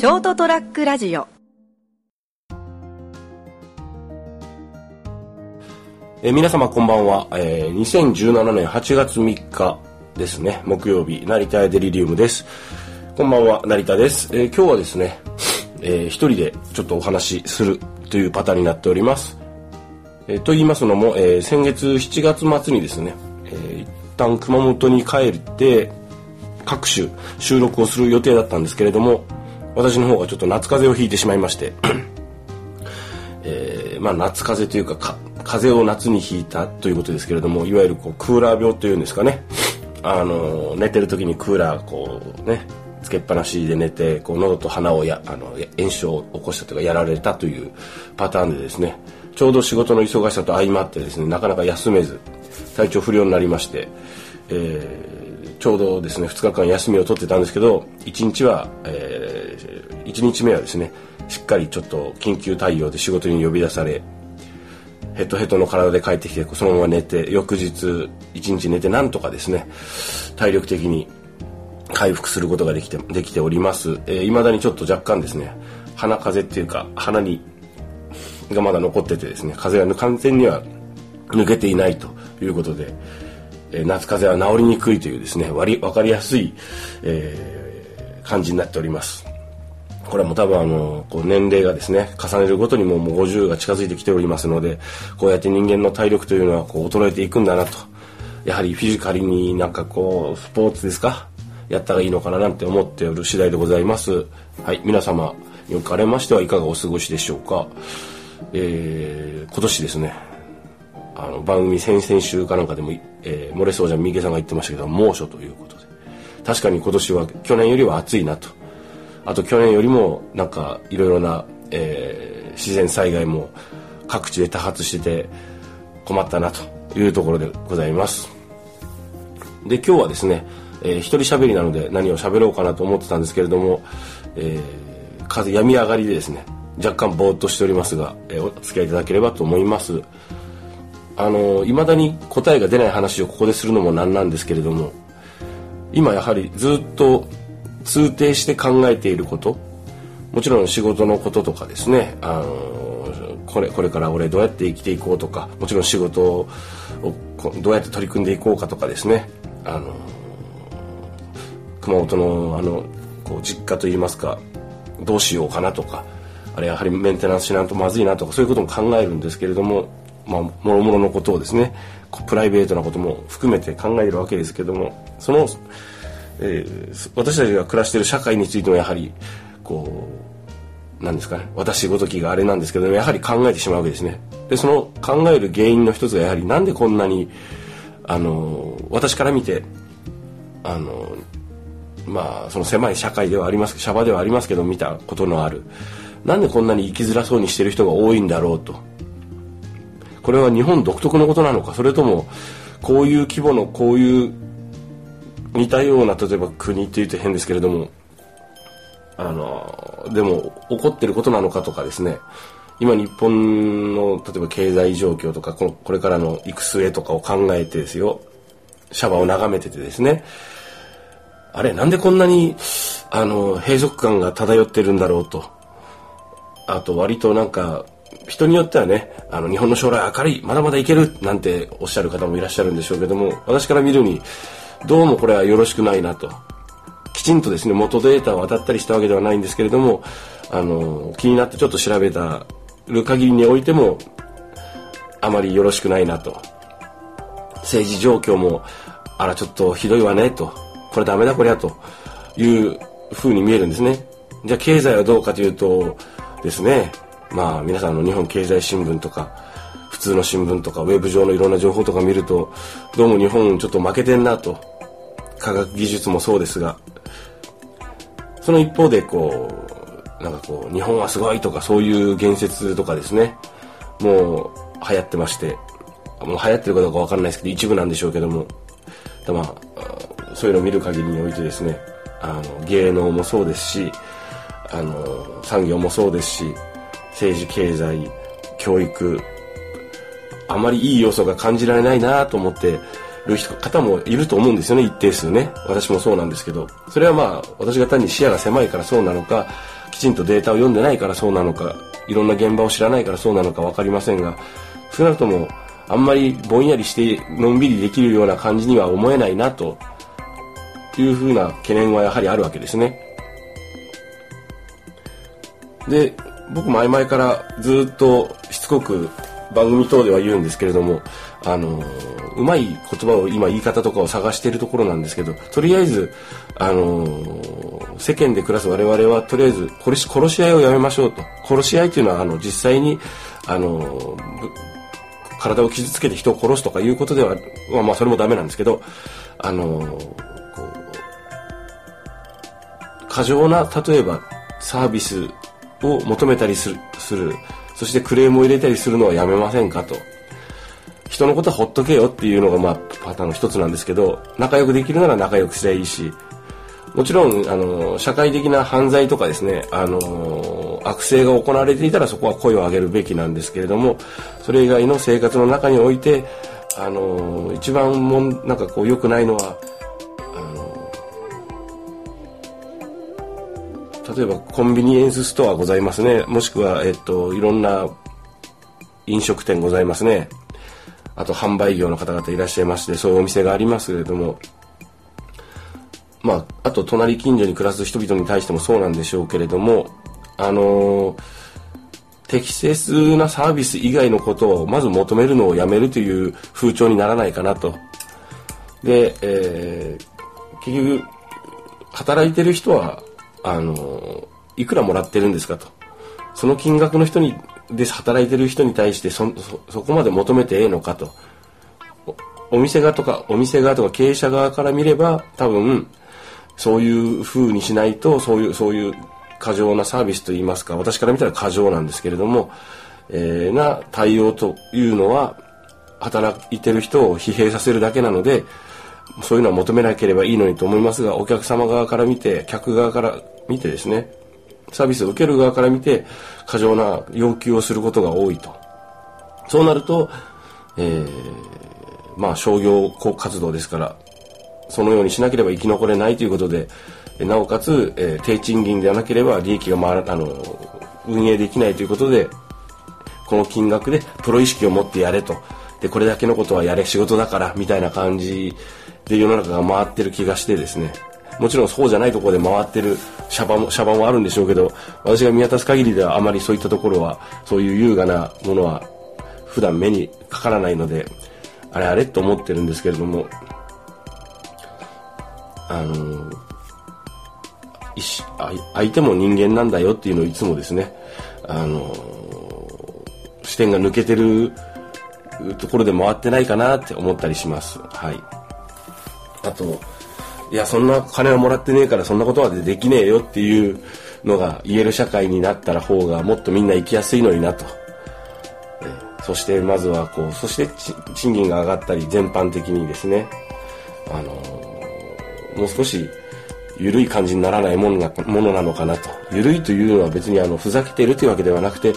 ショートトラックラジオ。え皆様こんばんは、えー2017年8月3日ですね。木曜日成田屋デリリウムです。こんばんは成田です、えー今日はですね、えー一人でちょっとお話しするというパターンになっております、えーと言いますのも、えー先月7月末にですね、えー一旦熊本に帰って各種収録をする予定だったんですけれども私の方がちょっと夏風邪をひいてしまいまして えーまあ、夏風邪というかか風邪を夏にひいたということですけれどもいわゆるこうクーラー病というんですかね。あの寝てる時にクーラーこうねつけっぱなしで寝てこう喉と鼻をやあの炎症を起こしたというかやられたというパターンでですねちょうど仕事の忙しさと相まってですねなかなか休めず体調不良になりまして、えーちょうどですね2日間休みを取ってたんですけど1日は、えー1日目はですねしっかりちょっと緊急対応で仕事に呼び出されヘトヘトの体で帰ってきてそのまま寝て翌日一日寝てなんとかですね体力的に回復することができてできております、えー、だにちょっと若干ですね鼻風邪っていうか鼻にがまだ残っててですね風邪が完全には抜けていないということで、えー夏風邪は治りにくいというですね割分かりやすい、えー感じになっております。これはもう多分あのこう年齢がですね重ねるごとにもうもう50が近づいてきておりますのでこうやって人間の体力というのはこう衰えていくんだなと。やはりフィジカルになんかこうスポーツですか？やったらいいのかななんて思っておる次第でございます。はい皆様におかれましてはいかがお過ごしでしょうか？えー今年ですねあの番組先々週かなんかでも、えー漏れそうじゃん三池さんが言ってましたけど猛暑ということで。確かに今年は去年よりは暑いなと。あと去年よりもなんかいろいろな、えー自然災害も各地で多発してて困ったなというところでございます。で今日はですね、えー一人喋りなので何を喋ろうかなと思ってたんですけれども、えー風病み上がりでですね若干ぼーっとしておりますが、えーお付き合いいただければと思います。あの未だに答えが出ない話をここでするのもなんなんですけれども今やはりずっと通底して考えていること。もちろん仕事のこととかですね。あのこれこれから俺どうやって生きていこうとか。もちろん仕事をどうやって取り組んでいこうかとかですね。あの熊本のあのこう実家といいますかどうしようかなとか。あれやはりメンテナンスしないとまずいなとかそういうことも考えるんですけれどもまあもろもろのことをですねプライベートなことも含めて考えるわけですけどもその、えー私たちが暮らしている社会についてもやはりこうなんですかね私ごときがあれなんですけどやはり考えてしまうわけですね。でその考える原因の一つがやはりなんでこんなにあの私から見てあのまあその狭い社会ではありますシャバではありますけど見たことのあるなんでこんなに生きづらそうにしてる人が多いんだろうと。これは日本独特のことなのかそれともこういう規模のこういう似たような例えば国って言うと変ですけれどもあのでも起こってることなのかとかですね。今日本の例えば経済状況とかこのこれからの行く末とかを考えてですよ。シャバを眺めててですね。あれなんでこんなにあの閉塞感が漂ってるんだろうと。あと割となんか人によってはねあの日本の将来明るいまだまだいけるなんておっしゃる方もいらっしゃるんでしょうけども私から見るにどうもこれはよろしくないなと。きちんとですね元データを当たったりしたわけではないんですけれどもあの気になってちょっと調べたる限りにおいてもあまりよろしくないなと。政治状況もあらちょっとひどいわねと。これダメだこりゃと。いう風に見えるんですね。じゃあ経済はどうかというとですね。まあ皆さんの日本経済新聞とか普通の新聞とかウェブ上のいろんな情報とか見るとどうも日本ちょっと負けてんなと。科学技術もそうですが。その一方でこうなんかこう日本はすごいとかそういう言説とかですね。もう流行ってまして。もう流行ってるかどうかわかんないですけど一部なんでしょうけども。でまあそういうのを見る限りにおいてですね。あの芸能もそうですしあの産業もそうですし政治経済教育あまりいい要素が感じられないなと思ってる方もいると思うんですよね一定数ね私もそうなんですけどそれはまあ私が単に視野が狭いからそうなのかきちんとデータを読んでないからそうなのかいろんな現場を知らないからそうなのか分かりませんが少なくともあんまりぼんやりしてのんびりできるような感じには思えないなというふうな懸念はやはりあるわけですね。で僕前々からずっとしつこく番組等では言うんですけれどもあのうまい言葉を今言い方とかを探しているところなんですけどとりあえずあの世間で暮らす我々はとりあえず殺し殺し合いをやめましょうと。殺し合いというのはあの実際にあの体を傷つけて人を殺すとかいうことでは、まあ、まあそれもダメなんですけどあのこう過剰な例えばサービスを求めたりするするそしてクレームを入れたりするのはやめませんかと。人のことはほっとけよっていうのがまあパターンの一つなんですけど仲良くできるなら仲良くすりゃいいし。もちろんあの社会的な犯罪とかですねあの悪性が行われていたらそこは声を上げるべきなんですけれどもそれ以外の生活の中においてあの一番もなんかこう良くないのは例えばコンビニエンスストアございますね。もしくは、えっと、いろんな飲食店ございますね。あと販売業の方々いらっしゃいましてそういうお店がありますけれども。まああと隣近所に暮らす人々に対してもそうなんでしょうけれどもあのー、適切なサービス以外のことをまず求めるのをやめるという風潮にならないかなと。で、えー、結局働いてる人はあのいくらもらってるんですかと。その金額の人にで働いてる人に対してそそこまで求めてええのかと。お店側とかお店側とか経営者側から見れば多分そういう風にしないとそういうそういう過剰なサービスといいますか私から見たら過剰なんですけれども、えー、な対応というのは働いてる人を疲弊させるだけなのでそういうのは求めなければいいのにと思いますがお客様側から見て客側から見てですねサービスを受ける側から見て過剰な要求をすることが多いと。そうなると、えー、まあ商業活動ですからそのようにしなければ生き残れないということでなおかつ、えー、低賃金でなければ利益が回らあの運営できないということでこの金額でプロ意識を持ってやれと。でこれだけのことはやれ仕事だからみたいな感じで世の中が回ってる気がしてですね。もちろんそうじゃないところで回ってるシャバもシャバもあるんでしょうけど私が見渡す限りではあまりそういったところはそういう優雅なものは普段目にかからないのであれあれと思ってるんですけれどもあの相手も人間なんだよっていうのをいつもですねあの視点が抜けてるところで回ってないかなって思ったりします。はい。あと、いや、そんな金はもらってねえからそんなことはできねえよっていうのが言える社会になったら方がもっとみんな生きやすいのになと。そしてまずはこう、そして賃金が上がったり全般的にですね、あの、もう少し緩い感じにならないものなものなのかなと。緩いというのは別にあの、ふざけてるというわけではなくて、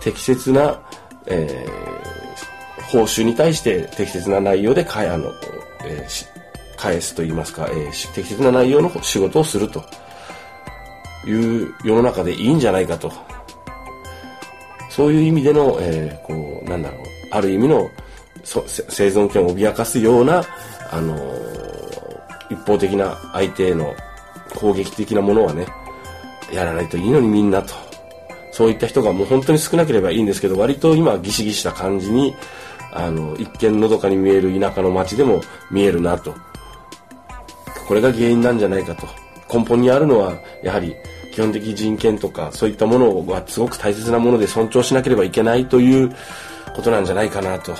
適切な、えー、報酬に対して適切な内容でかあの、えー、返すと言いますか、えー、適切な内容の仕事をするという世の中でいいんじゃないかと。そういう意味での、えー、こう、なんだろう、ある意味の生存権を脅かすような、あの、一方的な相手への攻撃的なものはね、やらないといいのにみんなと。そういった人がもう本当に少なければいいんですけど、割と今ギシギシした感じに、あの、一見のどかに見える田舎の街でも見えるなと。これが原因なんじゃないかと。根本にあるのはやはり基本的人権とかそういったものはすごく大切なもので尊重しなければいけないということなんじゃないかなと。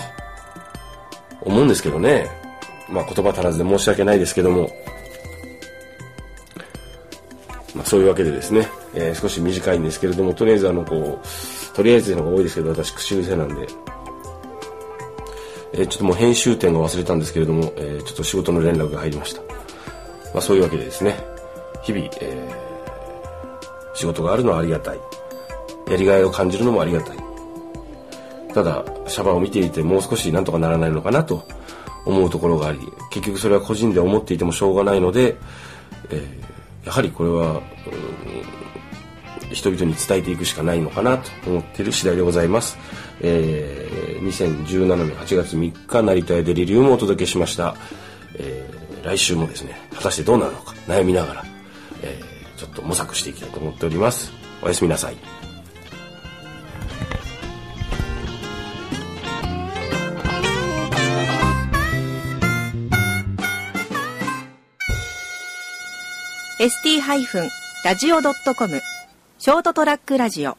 思うんですけどね。まあ言葉足らずで申し訳ないですけども。まあそういうわけでですね、えー、少し短いんですけれどもとりあえずあのこうとりあえずのが多いですけど私口癖なんで。え、ちょっともう編集点が忘れたんですけれども、えー、ちょっと仕事の連絡が入りました。まあ、そういうわけでですね。日々、えー、仕事があるのはありがたい。やりがいを感じるのもありがたい。ただシャバを見ていてもう少しなんとかならないのかなと思うところがあり結局それは個人で思っていてもしょうがないので、えー、やはりこれは人々に伝えていくしかないのかなと思っている次第でございます。えー、2017年8月3日、成田へデリリウムをお届けしました。えー、来週もですね、果たしてどうなるのか悩みながら、えー、ちょっと模索していきたいと思っております。おやすみなさい。st-radio.com ショートトラックラジオ。